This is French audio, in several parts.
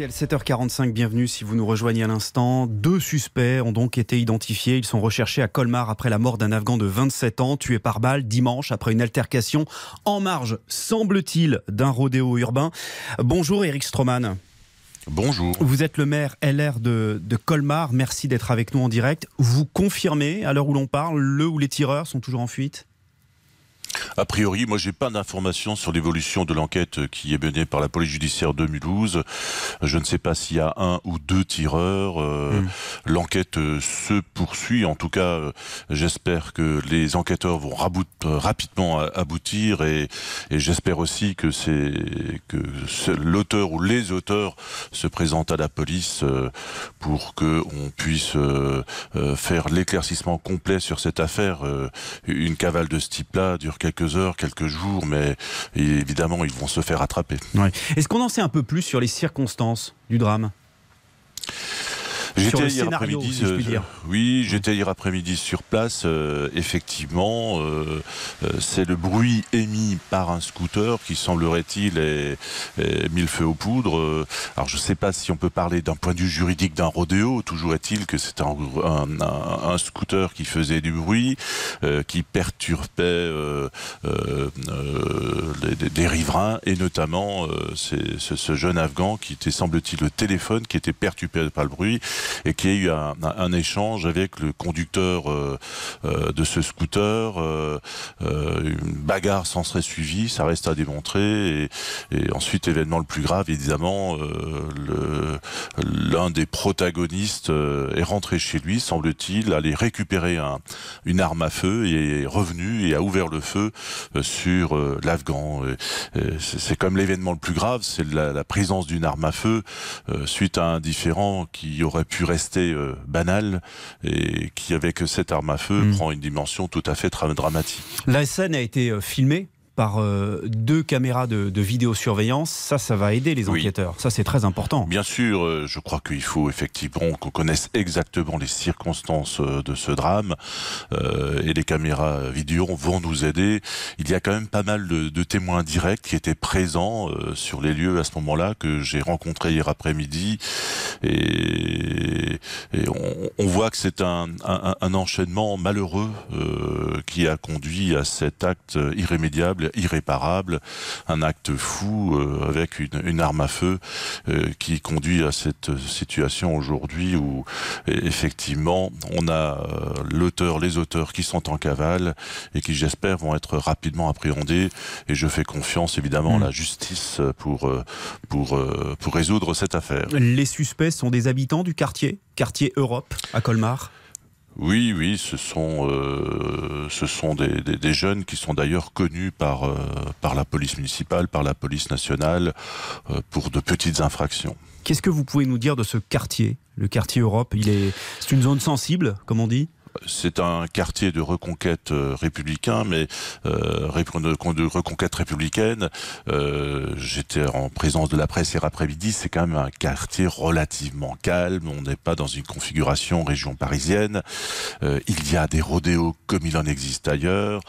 RTL 7h45, bienvenue si vous nous rejoignez à l'instant. Deux suspects ont donc été identifiés. Ils sont recherchés à Colmar après la mort d'un Afghan de 27 ans, tué par balle dimanche après une altercation en marge, semble-t-il, d'un rodéo urbain. Bonjour Eric Stroman. Bonjour. Vous êtes le maire LR de, de Colmar. Merci d'être avec nous en direct. Vous confirmez, à l'heure où l'on parle, le ou les tireurs sont toujours en fuite? A priori, moi, j'ai pas d'informations sur l'évolution de l'enquête qui est menée par la police judiciaire de Mulhouse. Je ne sais pas s'il y a un ou deux tireurs. Euh, hmm. L'enquête euh, se poursuit. En tout cas, euh, j'espère que les enquêteurs vont rapidement aboutir et, j'espère aussi que c'est que l'auteur ou les auteurs se présentent à la police pour que on puisse faire l'éclaircissement complet sur cette affaire. Une cavale de ce type-là dure quelques heures, quelques jours, mais évidemment, ils vont se faire attraper. Est-ce qu'on en sait un peu plus sur les circonstances du drame? J'étais hier après-midi. Euh, oui, j'étais hier après-midi sur place. Euh, effectivement, euh, c'est le bruit émis par un scooter qui semblerait-il ait, mis le feu aux poudres. alors, je ne sais pas si on peut parler d'un point de vue juridique d'un rodéo. Toujours est-il que c'est un, un, scooter qui faisait du bruit, qui perturbait des, riverains et notamment ce, ce, jeune Afghan qui était, semble-t-il, le téléphone qui était perturbé par le bruit et qu'il y ait eu un, échange avec le conducteur euh, euh, de ce scooter. Euh, une bagarre s'en serait suivie, ça reste à démontrer. Et, ensuite, événement le plus grave, évidemment, l'un des protagonistes est rentré chez lui, semble-t-il, aller récupérer une arme à feu et est revenu et a ouvert le feu sur l'Afghan. C'est comme l'événement le plus grave, c'est la, présence d'une arme à feu suite à un différent qui aurait pu rester euh, banal et qui, avec cette arme à feu, hmm. prend une dimension tout à fait dramatique. La scène a été euh, filmée par euh, deux caméras de, vidéosurveillance, ça, ça va aider les enquêteurs. Ça, c'est très important. Bien sûr, euh, je crois qu'il faut effectivement qu'on connaisse exactement les circonstances de ce drame. et les caméras vidéo vont nous aider. Il y a quand même pas mal de, témoins directs qui étaient présents sur les lieux à ce moment-là, que j'ai rencontrés hier après-midi. Et, on, voit que c'est un, un, enchaînement malheureux qui a conduit à cet acte irrémédiable irréparable, un acte fou euh, avec une, arme à feu euh, qui conduit à cette situation aujourd'hui où effectivement on a euh, l'auteur, les auteurs qui sont en cavale et qui j'espère vont être rapidement appréhendés et je fais confiance évidemment à la mm. justice pour, pour, pour résoudre cette affaire. Les suspects sont des habitants du quartier, quartier Europe à Colmar? Oui, oui, ce sont, euh, ce sont des, des, jeunes qui sont d'ailleurs connus par, euh, par la police municipale, par la police nationale, euh, pour de petites infractions. Qu'est-ce que vous pouvez nous dire de ce quartier, le quartier Europe Il est, c'est une zone sensible, comme on dit? C'est un quartier de reconquête euh, républicain, mais euh, de reconquête républicaine. Euh, j'étais en présence de la presse hier après-midi. C'est quand même un quartier relativement calme. On n'est pas dans une configuration région parisienne. il y a des rodéos comme il en existe ailleurs,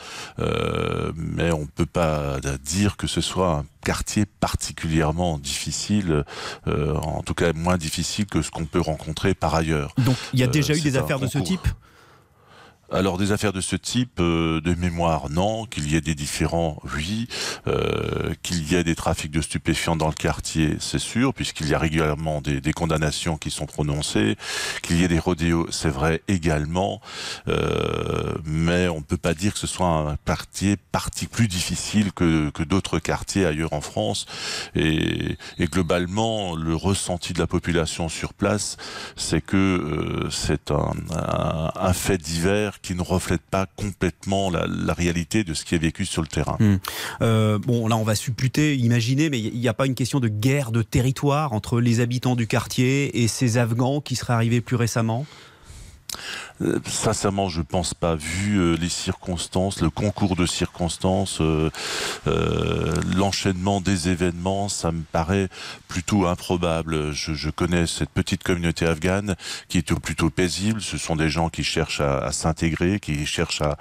mais on ne peut pas dire que ce soit un quartier particulièrement difficile, en tout cas moins difficile que ce qu'on peut rencontrer par ailleurs. Donc il y a déjà eu des affaires de ce type? Alors des affaires de ce type, euh, de mémoire, non. Qu'il y ait des différents, oui. Euh, qu'il y ait des trafics de stupéfiants dans le quartier, c'est sûr, puisqu'il y a régulièrement des, condamnations qui sont prononcées. Qu'il y ait des rodéos, c'est vrai également. Euh, mais on ne peut pas dire que ce soit un quartier parti plus difficile que, d'autres quartiers ailleurs en France. Et, globalement, le ressenti de la population sur place, c'est que c'est un fait divers qui ne reflète pas complètement la, réalité de ce qui est vécu sur le terrain. Hmm. Euh, bon, là, on va supputer, imaginer, mais il n'y a pas une question de guerre de territoire entre les habitants du quartier et ces Afghans qui seraient arrivés plus récemment? Sincèrement, je pense pas. Vu euh, les circonstances, le concours de circonstances, euh, l'enchaînement des événements, ça me paraît plutôt improbable. Je, connais cette petite communauté afghane qui est plutôt paisible. Ce sont des gens qui cherchent à, s'intégrer, qui cherchent à,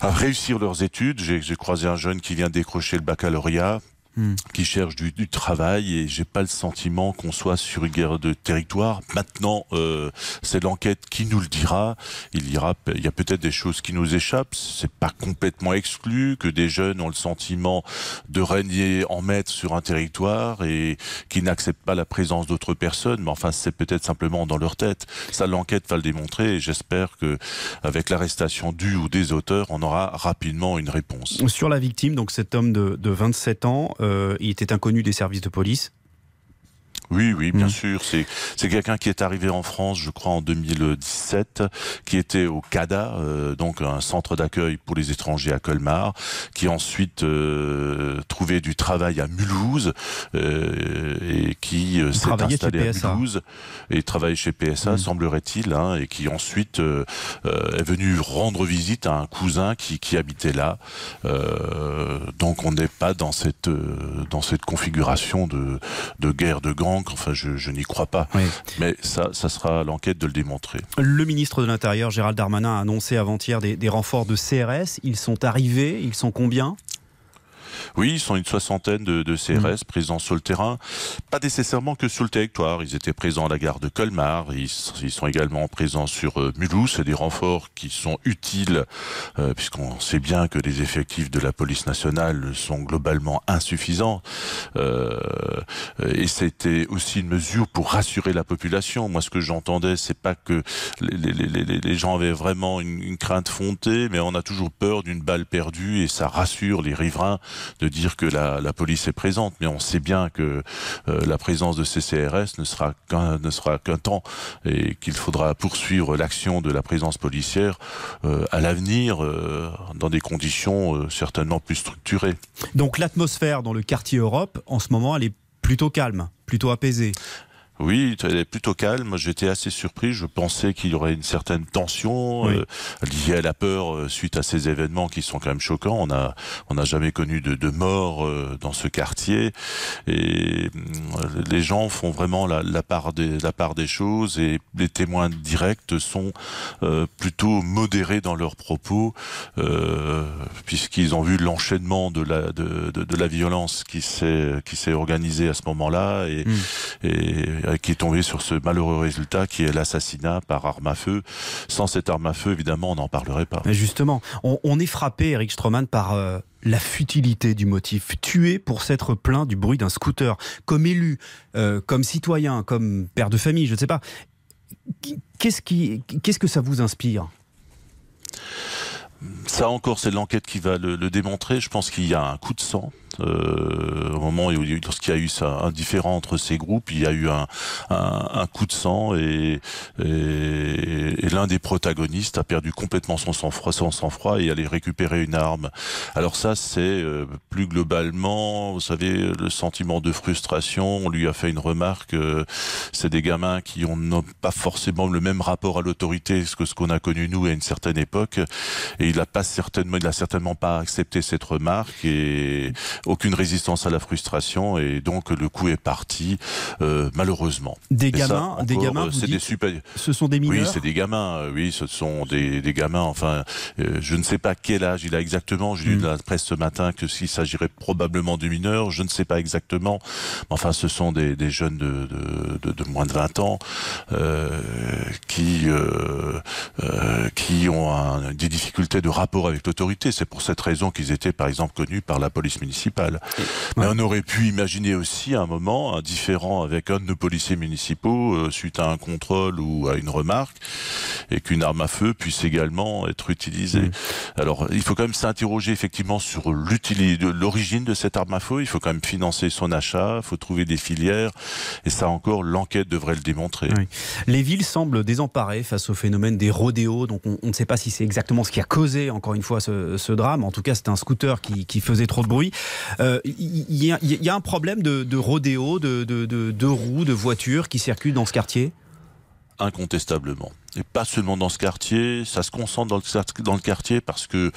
à réussir leurs études. J'ai croisé un jeune qui vient décrocher le baccalauréat Hmm. qui cherchent du, du, travail et j'ai pas le sentiment qu'on soit sur une guerre de territoire. Maintenant, euh, c'est l'enquête qui nous le dira. Il y, aura, il y a peut-être des choses qui nous échappent. C'est pas complètement exclu que des jeunes ont le sentiment de régner en maître sur un territoire et qui n'acceptent pas la présence d'autres personnes. Mais enfin, c'est peut-être simplement dans leur tête. Ça, l'enquête va le démontrer et j'espère que avec l'arrestation du ou des auteurs, on aura rapidement une réponse. Sur la victime, donc cet homme de, de 27 ans, euh, il était inconnu des services de police. Oui, oui, bien mm. sûr. C'est c'est quelqu'un qui est arrivé en France, je crois, en 2017, qui était au CADA, euh, donc un centre d'accueil pour les étrangers à Colmar, qui ensuite euh, trouvait du travail à Mulhouse euh, et qui euh, s'est installé à Mulhouse et travaillait chez PSA, mm. semblerait-il, hein, et qui ensuite euh, est venu rendre visite à un cousin qui, qui habitait là. donc on n'est pas dans cette dans cette configuration de de guerre de gang Enfin, je, n'y crois pas. Mais ça, ça sera l'enquête de le démontrer. Le ministre de l'Intérieur, Gérald Darmanin, a annoncé avant-hier des, des renforts de CRS. Ils sont arrivés. Ils sont combien? Oui, ils sont une soixantaine de, de CRS mmh. présents sur le terrain, pas nécessairement que sur le territoire. Ils étaient présents à la gare de Colmar, ils, ils sont également présents sur euh, Mulhouse. C'est des renforts qui sont utiles, euh, puisqu'on sait bien que les effectifs de la police nationale sont globalement insuffisants. Euh, et c'était aussi une mesure pour rassurer la population. Moi, ce que j'entendais, c'est pas que les, les, les, les, gens avaient vraiment une, une crainte fontée, mais on a toujours peur d'une balle perdue, et ça rassure les riverains de dire que la, police est présente, mais on sait bien que euh, la présence de ces CRS ne sera qu'un temps et qu'il faudra poursuivre l'action de la présence policière euh, à l'avenir euh, dans des conditions certainement plus structurées. Donc l'atmosphère dans le quartier Europe en ce moment elle est plutôt calme, plutôt apaisée. Oui, elle est plutôt calme. J'étais assez surpris. Je pensais qu'il y aurait une certaine tension oui. euh, liée à la peur euh, suite à ces événements qui sont quand même choquants. On a, on n'a jamais connu de, de mort euh, dans ce quartier et les gens font vraiment la, la, part des, la part des choses et les témoins directs sont euh, plutôt modérés dans leurs propos euh, puisqu'ils ont vu l'enchaînement de la, de, de, de, la violence qui s'est, qui s'est organisée à ce moment-là et, mmh. et qui est tombé sur ce malheureux résultat qui est l'assassinat par arme à feu. Sans cette arme à feu, évidemment, on n'en parlerait pas. Mais justement, on, on, est frappé, Eric Stroman, par euh, la futilité du motif. Tuer pour s'être plaint du bruit d'un scooter. Comme élu, euh, comme citoyen, comme père de famille, je ne sais pas. Qu'est-ce qui, qu'est-ce que ça vous inspire? Ça encore, c'est l'enquête qui va le, le démontrer. Je pense qu'il y a un coup de sang euh, au moment où lorsqu'il y a eu ça, un différent entre ces groupes, il y a eu un, un, un coup de sang et, et, et l'un des protagonistes a perdu complètement son sang-froid, son sang-froid et allait récupérer une arme. Alors ça, c'est euh, plus globalement, vous savez, le sentiment de frustration. On lui a fait une remarque. Euh, c'est des gamins qui n'ont pas forcément le même rapport à l'autorité que ce qu'on a connu nous à une certaine époque. Et il a pas certainement, il a certainement pas accepté cette remarque et aucune résistance à la frustration et donc le coup est parti euh, malheureusement. Des gamins, ça, encore, des gamins, c'est des super. Ce sont des mineurs. Oui, c'est des gamins. Euh, oui, ce sont des, des gamins. Enfin, euh, je ne sais pas quel âge il a exactement. J'ai lu mm. de la presse ce matin que s'il s'agirait probablement de mineurs, je ne sais pas exactement. Enfin, ce sont des, des jeunes de, de, de, de, moins de 20 ans euh, qui euh, euh, qui ont un, des difficultés de rapport avec l'autorité. C'est pour cette raison qu'ils étaient, par exemple, connus par la police municipale municipale. Mais on aurait pu imaginer aussi un moment un différent avec un de nos policiers municipaux euh, suite à un contrôle ou à une remarque et qu'une arme à feu puisse également être utilisée. Mmh. Alors il faut quand même s'interroger effectivement sur l'origine de cette arme à feu. Il faut quand même financer son achat, il faut trouver des filières et ça encore l'enquête devrait le démontrer. Oui. Les villes semblent désemparées face au phénomène des rodéos. Donc on, on ne sait pas si c'est exactement ce qui a causé encore une fois ce, ce drame. En tout cas c'est un scooter qui, qui faisait trop de bruit. Il euh, y, a un problème de, rodéo, de, de roues, de voitures qui circulent dans ce quartier? Incontestablement et pas seulement dans ce quartier. Ça se concentre dans le, quartier parce que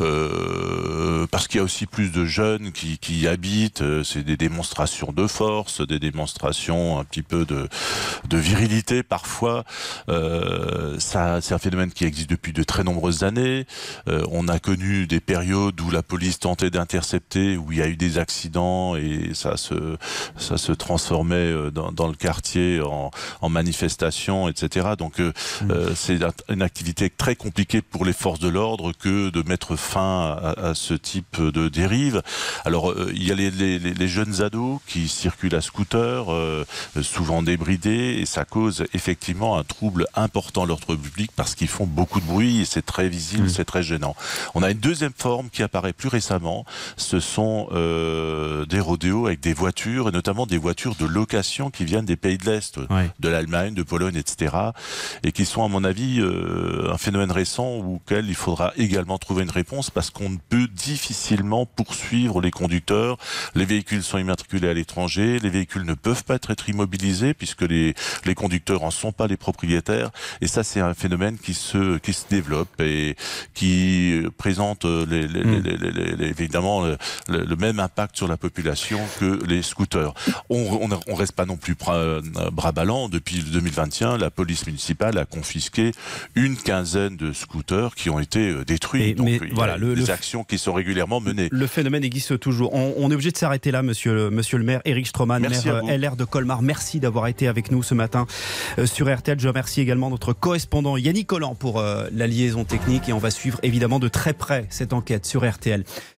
euh, parce qu'il y a aussi plus de jeunes qui, qui y habitent. C'est des démonstrations de force, des démonstrations un petit peu de, de virilité parfois. Euh, ça, c'est un phénomène qui existe depuis de très nombreuses années. Euh, on a connu des périodes où la police tentait d'intercepter, où il y a eu des accidents et ça se ça se transformait euh, dans, dans le quartier en, en manifestation, etc. Donc euh. Euh, c'est une activité très compliquée pour les forces de l'ordre que de mettre fin à, à, ce type de dérive. Alors euh, il y a les, les, les, jeunes ados qui circulent à scooter, euh, souvent débridés, et ça cause effectivement un trouble important à l'ordre public parce qu'ils font beaucoup de bruit et c'est très visible, mmh. c'est très gênant. On a une deuxième forme qui apparaît plus récemment, ce sont euh, des rodéos avec des voitures, et notamment des voitures de location qui viennent des pays de l'Est, de l'Allemagne, de Pologne, etc., et qui sont, à mon avis, euh, un phénomène récent auquel il faudra également trouver une réponse parce qu'on ne peut difficilement poursuivre les conducteurs. Les véhicules sont immatriculés à l'étranger, les véhicules ne peuvent pas être immobilisés puisque les, les conducteurs en sont pas les propriétaires, et ça, c'est un phénomène qui se, qui se développe et qui présente les, les, mmh. les, les évidemment le, le, même impact sur la population que les scooters. On, on reste pas non plus bras, bras ballants. Depuis 2021, la police municipale a confisqué une quinzaine de scooters qui ont été euh, détruits. Et, Donc, mais il voilà, y a le, des le, actions qui sont régulièrement menées. Le phénomène existe toujours. On, on est obligé de s'arrêter là, monsieur, monsieur le maire. Éric Stroman, maire LR de Colmar. Merci d'avoir été avec nous ce matin euh, sur RTL. Je remercie également notre correspondant Yannick Collant pour euh, la liaison technique et on va suivre évidemment de très près cette enquête sur RTL.